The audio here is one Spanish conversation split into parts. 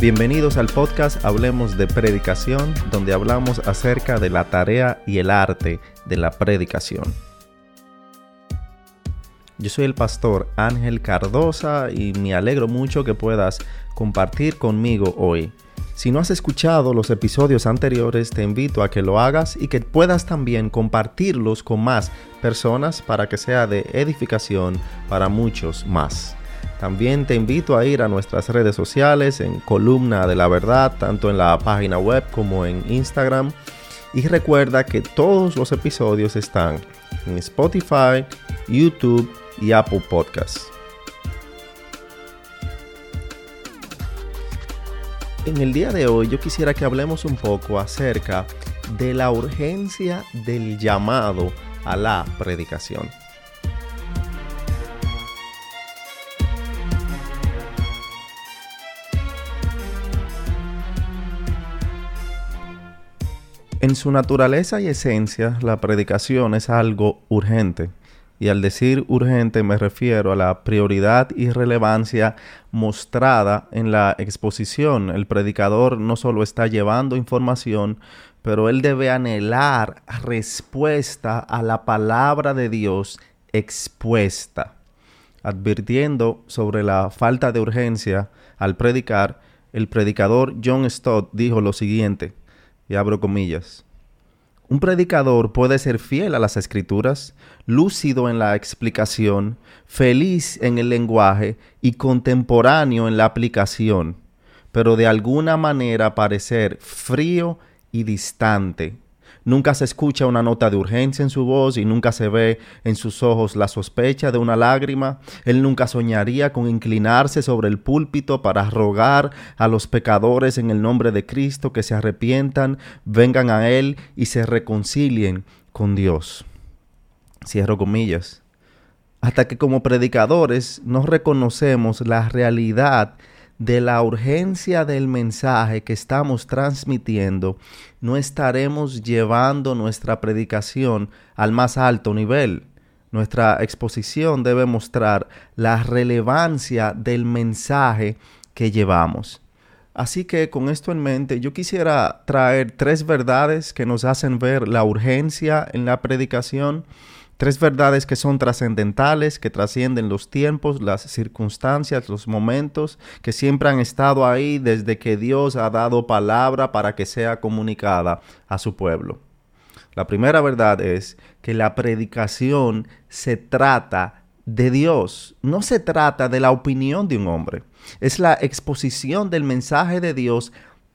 Bienvenidos al podcast Hablemos de Predicación, donde hablamos acerca de la tarea y el arte de la predicación. Yo soy el pastor Ángel Cardosa y me alegro mucho que puedas compartir conmigo hoy. Si no has escuchado los episodios anteriores, te invito a que lo hagas y que puedas también compartirlos con más personas para que sea de edificación para muchos más. También te invito a ir a nuestras redes sociales en Columna de la Verdad, tanto en la página web como en Instagram. Y recuerda que todos los episodios están en Spotify, YouTube y Apple Podcasts. En el día de hoy yo quisiera que hablemos un poco acerca de la urgencia del llamado a la predicación. En su naturaleza y esencia, la predicación es algo urgente. Y al decir urgente me refiero a la prioridad y relevancia mostrada en la exposición. El predicador no solo está llevando información, pero él debe anhelar respuesta a la palabra de Dios expuesta. Advirtiendo sobre la falta de urgencia al predicar, el predicador John Stott dijo lo siguiente, y abro comillas. Un predicador puede ser fiel a las escrituras, lúcido en la explicación, feliz en el lenguaje y contemporáneo en la aplicación, pero de alguna manera parecer frío y distante, Nunca se escucha una nota de urgencia en su voz y nunca se ve en sus ojos la sospecha de una lágrima. Él nunca soñaría con inclinarse sobre el púlpito para rogar a los pecadores en el nombre de Cristo que se arrepientan, vengan a Él y se reconcilien con Dios. Cierro comillas. Hasta que como predicadores no reconocemos la realidad de la urgencia del mensaje que estamos transmitiendo, no estaremos llevando nuestra predicación al más alto nivel. Nuestra exposición debe mostrar la relevancia del mensaje que llevamos. Así que con esto en mente, yo quisiera traer tres verdades que nos hacen ver la urgencia en la predicación Tres verdades que son trascendentales, que trascienden los tiempos, las circunstancias, los momentos, que siempre han estado ahí desde que Dios ha dado palabra para que sea comunicada a su pueblo. La primera verdad es que la predicación se trata de Dios, no se trata de la opinión de un hombre, es la exposición del mensaje de Dios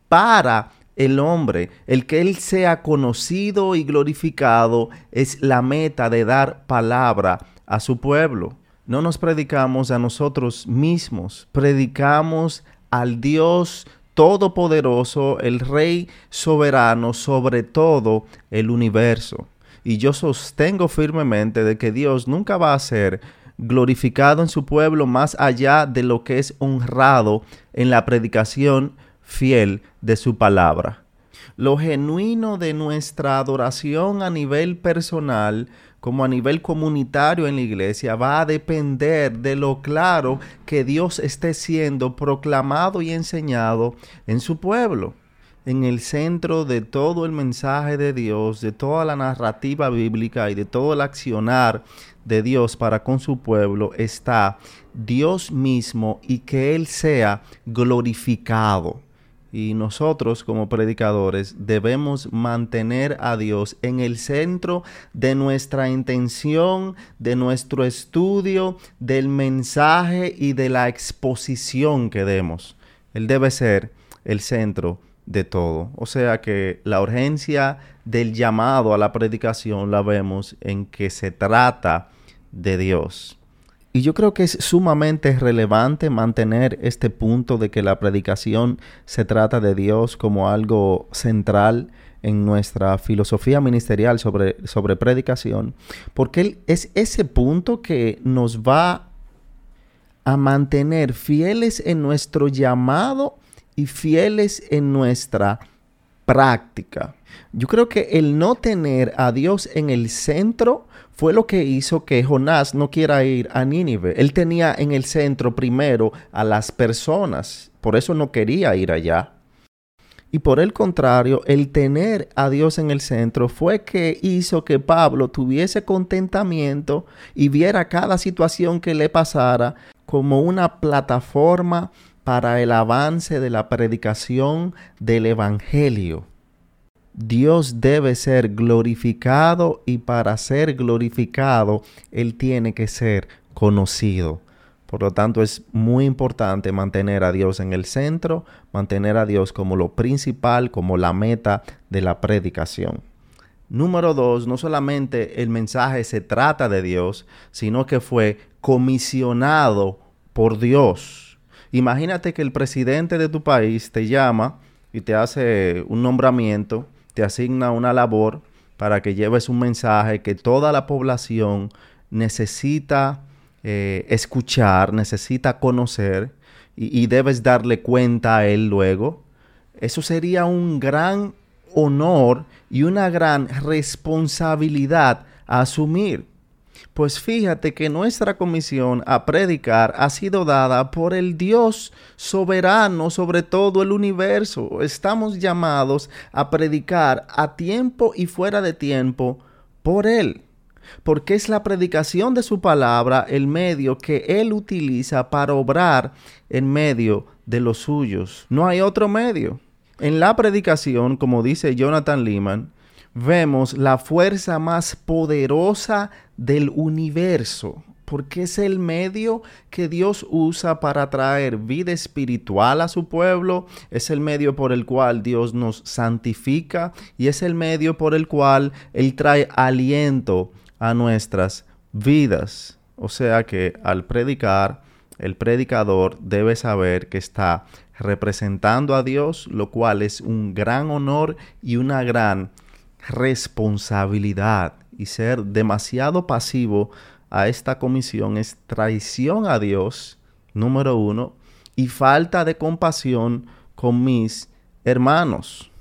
para el hombre, el que Él sea conocido y glorificado, es la meta de dar palabra a su pueblo. No nos predicamos a nosotros mismos, predicamos al Dios Todopoderoso, el Rey soberano sobre todo el universo. Y yo sostengo firmemente de que Dios nunca va a ser glorificado en su pueblo más allá de lo que es honrado en la predicación fiel de su palabra. Lo genuino de nuestra adoración a nivel personal como a nivel comunitario en la iglesia va a depender de lo claro que Dios esté siendo proclamado y enseñado en su pueblo. En el centro de todo el mensaje de Dios, de toda la narrativa bíblica y de todo el accionar de Dios para con su pueblo está Dios mismo y que Él sea glorificado. Y nosotros como predicadores debemos mantener a Dios en el centro de nuestra intención, de nuestro estudio, del mensaje y de la exposición que demos. Él debe ser el centro de todo. O sea que la urgencia del llamado a la predicación la vemos en que se trata de Dios. Y yo creo que es sumamente relevante mantener este punto de que la predicación se trata de Dios como algo central en nuestra filosofía ministerial sobre, sobre predicación, porque es ese punto que nos va a mantener fieles en nuestro llamado y fieles en nuestra práctica. Yo creo que el no tener a Dios en el centro fue lo que hizo que Jonás no quiera ir a Nínive. Él tenía en el centro primero a las personas, por eso no quería ir allá. Y por el contrario, el tener a Dios en el centro fue que hizo que Pablo tuviese contentamiento y viera cada situación que le pasara como una plataforma para el avance de la predicación del Evangelio. Dios debe ser glorificado y para ser glorificado Él tiene que ser conocido. Por lo tanto, es muy importante mantener a Dios en el centro, mantener a Dios como lo principal, como la meta de la predicación. Número dos, no solamente el mensaje se trata de Dios, sino que fue comisionado por Dios. Imagínate que el presidente de tu país te llama y te hace un nombramiento, te asigna una labor para que lleves un mensaje que toda la población necesita eh, escuchar, necesita conocer y, y debes darle cuenta a él luego. Eso sería un gran honor y una gran responsabilidad a asumir. Pues fíjate que nuestra comisión a predicar ha sido dada por el Dios soberano sobre todo el universo. Estamos llamados a predicar a tiempo y fuera de tiempo por Él porque es la predicación de su palabra el medio que Él utiliza para obrar en medio de los suyos. No hay otro medio. En la predicación, como dice Jonathan Lehman, vemos la fuerza más poderosa del universo, porque es el medio que Dios usa para traer vida espiritual a su pueblo, es el medio por el cual Dios nos santifica y es el medio por el cual Él trae aliento a nuestras vidas. O sea que al predicar, el predicador debe saber que está representando a Dios, lo cual es un gran honor y una gran responsabilidad. Y ser demasiado pasivo a esta comisión es traición a Dios, número uno, y falta de compasión con mis hermanos.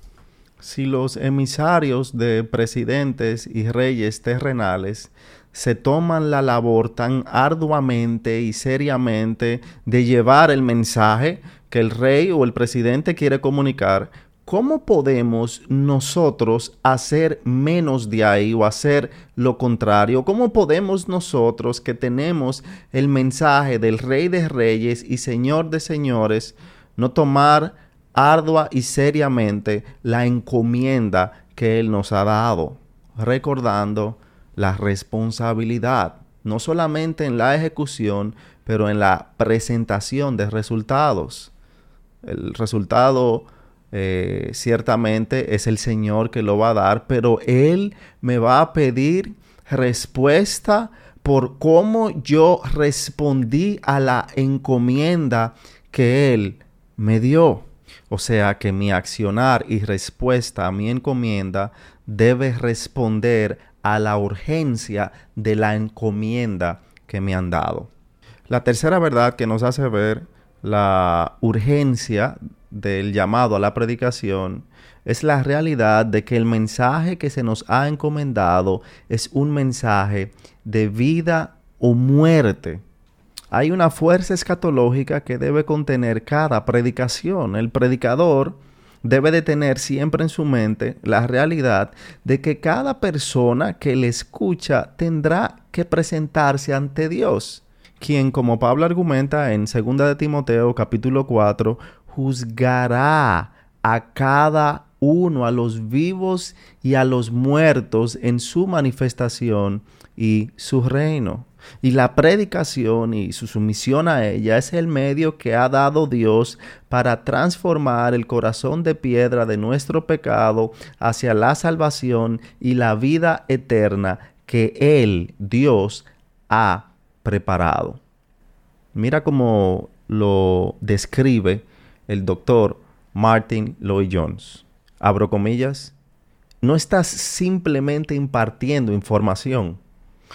Si los emisarios de presidentes y reyes terrenales se toman la labor tan arduamente y seriamente de llevar el mensaje que el rey o el presidente quiere comunicar, ¿cómo podemos nosotros hacer menos de ahí o hacer lo contrario? ¿Cómo podemos nosotros que tenemos el mensaje del rey de reyes y señor de señores no tomar ardua y seriamente la encomienda que Él nos ha dado, recordando la responsabilidad, no solamente en la ejecución, pero en la presentación de resultados. El resultado eh, ciertamente es el Señor que lo va a dar, pero Él me va a pedir respuesta por cómo yo respondí a la encomienda que Él me dio. O sea que mi accionar y respuesta a mi encomienda debe responder a la urgencia de la encomienda que me han dado. La tercera verdad que nos hace ver la urgencia del llamado a la predicación es la realidad de que el mensaje que se nos ha encomendado es un mensaje de vida o muerte. Hay una fuerza escatológica que debe contener cada predicación. El predicador debe de tener siempre en su mente la realidad de que cada persona que le escucha tendrá que presentarse ante Dios, quien, como Pablo argumenta en 2 de Timoteo capítulo 4, juzgará a cada uno, a los vivos y a los muertos en su manifestación y su reino. Y la predicación y su sumisión a ella es el medio que ha dado Dios para transformar el corazón de piedra de nuestro pecado hacia la salvación y la vida eterna que Él, Dios, ha preparado. Mira cómo lo describe el doctor Martin Lloyd Jones. Abro comillas. No estás simplemente impartiendo información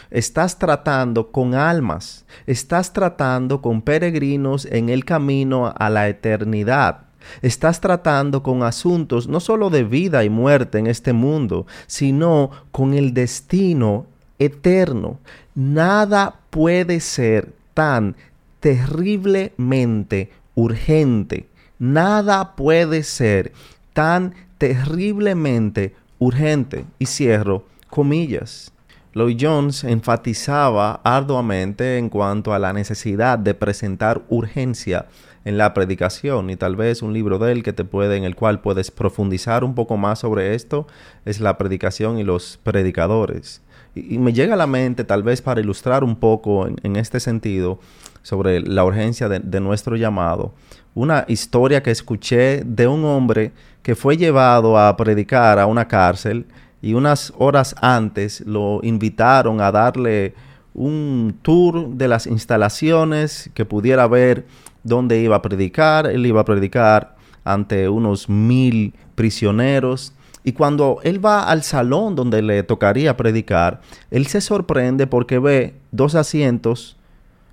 Estás tratando con almas, estás tratando con peregrinos en el camino a la eternidad. Estás tratando con asuntos no solo de vida y muerte en este mundo, sino con el destino eterno. Nada puede ser tan terriblemente urgente. Nada puede ser tan terriblemente urgente. Y cierro comillas. Lloyd Jones enfatizaba arduamente en cuanto a la necesidad de presentar urgencia en la predicación y tal vez un libro de él que te puede en el cual puedes profundizar un poco más sobre esto es la predicación y los predicadores y, me llega a la mente tal vez para ilustrar un poco en, este sentido sobre la urgencia de nuestro llamado una historia que escuché de un hombre que fue llevado a predicar a una cárcel y unas horas antes lo invitaron a darle un tour de las instalaciones que pudiera ver dónde iba a predicar. Él iba a predicar ante unos mil prisioneros. Y cuando él va al salón donde le tocaría predicar, él se sorprende porque ve dos asientos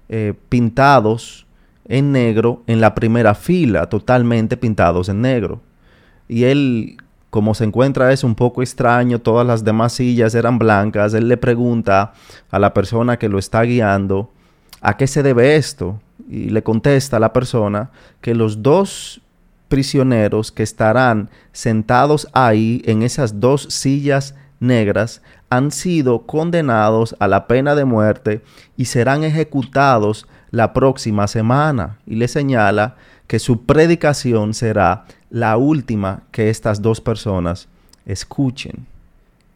eh, pintados en negro en la primera fila, totalmente pintados en negro. Y él, como se encuentra es un poco extraño, todas las demás sillas eran blancas, él le pregunta a la persona que lo está guiando, ¿a qué se debe esto? Y le contesta a la persona que los dos prisioneros que estarán sentados ahí en esas dos sillas negras han sido condenados a la pena de muerte y serán ejecutados la próxima semana. Y le señala que su predicación será la última que estas dos personas escuchen.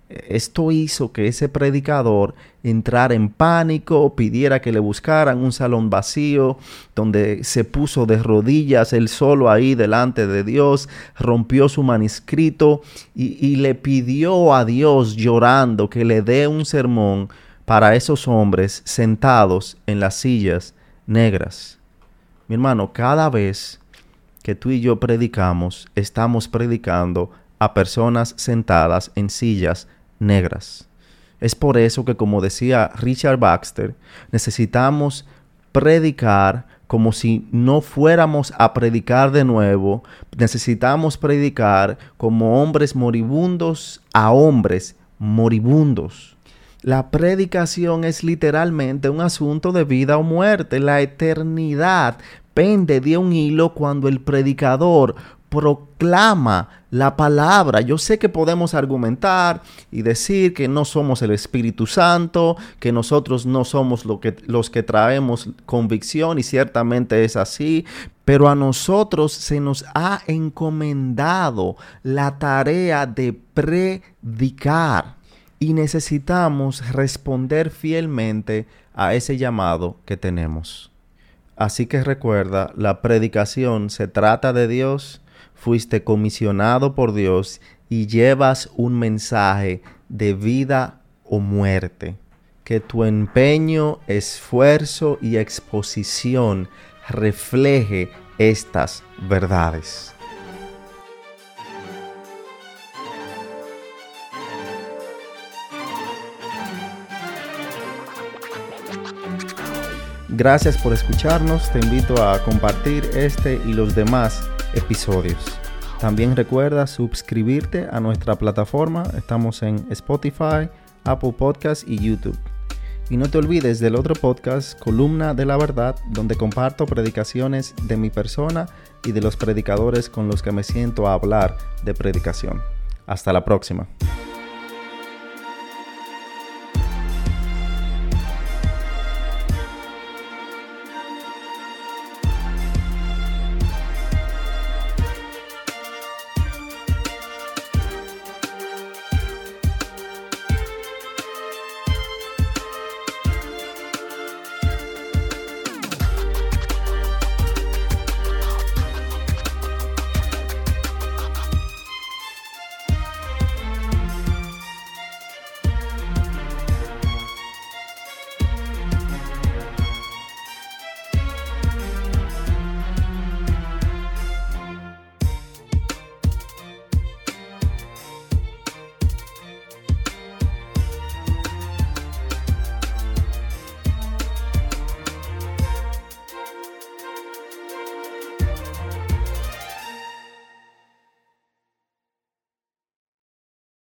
Esto hizo que ese predicador entrara en pánico, pidiera que le buscaran un salón vacío, donde se puso de rodillas él solo ahí delante de Dios, rompió su manuscrito y, y le pidió a Dios llorando que le dé un sermón para esos hombres sentados en las sillas negras. Mi hermano, cada vez que tú y yo predicamos, estamos predicando a personas sentadas en sillas negras. Es por eso que, como decía Richard Baxter, necesitamos predicar como si no fuéramos a predicar de nuevo. Necesitamos predicar como hombres moribundos a hombres moribundos. La predicación es literalmente un asunto de vida o muerte. La eternidad pende de un hilo cuando el predicador proclama la palabra. Yo sé que podemos argumentar y decir que no somos el Espíritu Santo, que nosotros no somos lo que, los que traemos convicción y ciertamente es así, pero a nosotros se nos ha encomendado la tarea de predicar y necesitamos responder fielmente a ese llamado que tenemos. Así que recuerda, la predicación se trata de Dios fuiste comisionado por Dios y llevas un mensaje de vida o muerte. Que tu empeño, esfuerzo y exposición refleje estas verdades. Gracias por escucharnos, te invito a compartir este y los demás episodios. También recuerda suscribirte a nuestra plataforma. Estamos en Spotify, Apple Podcasts y YouTube. Y no te olvides del otro podcast, Columna de la Verdad, donde comparto predicaciones de mi persona y de los predicadores con los que me siento a hablar de predicación. Hasta la próxima.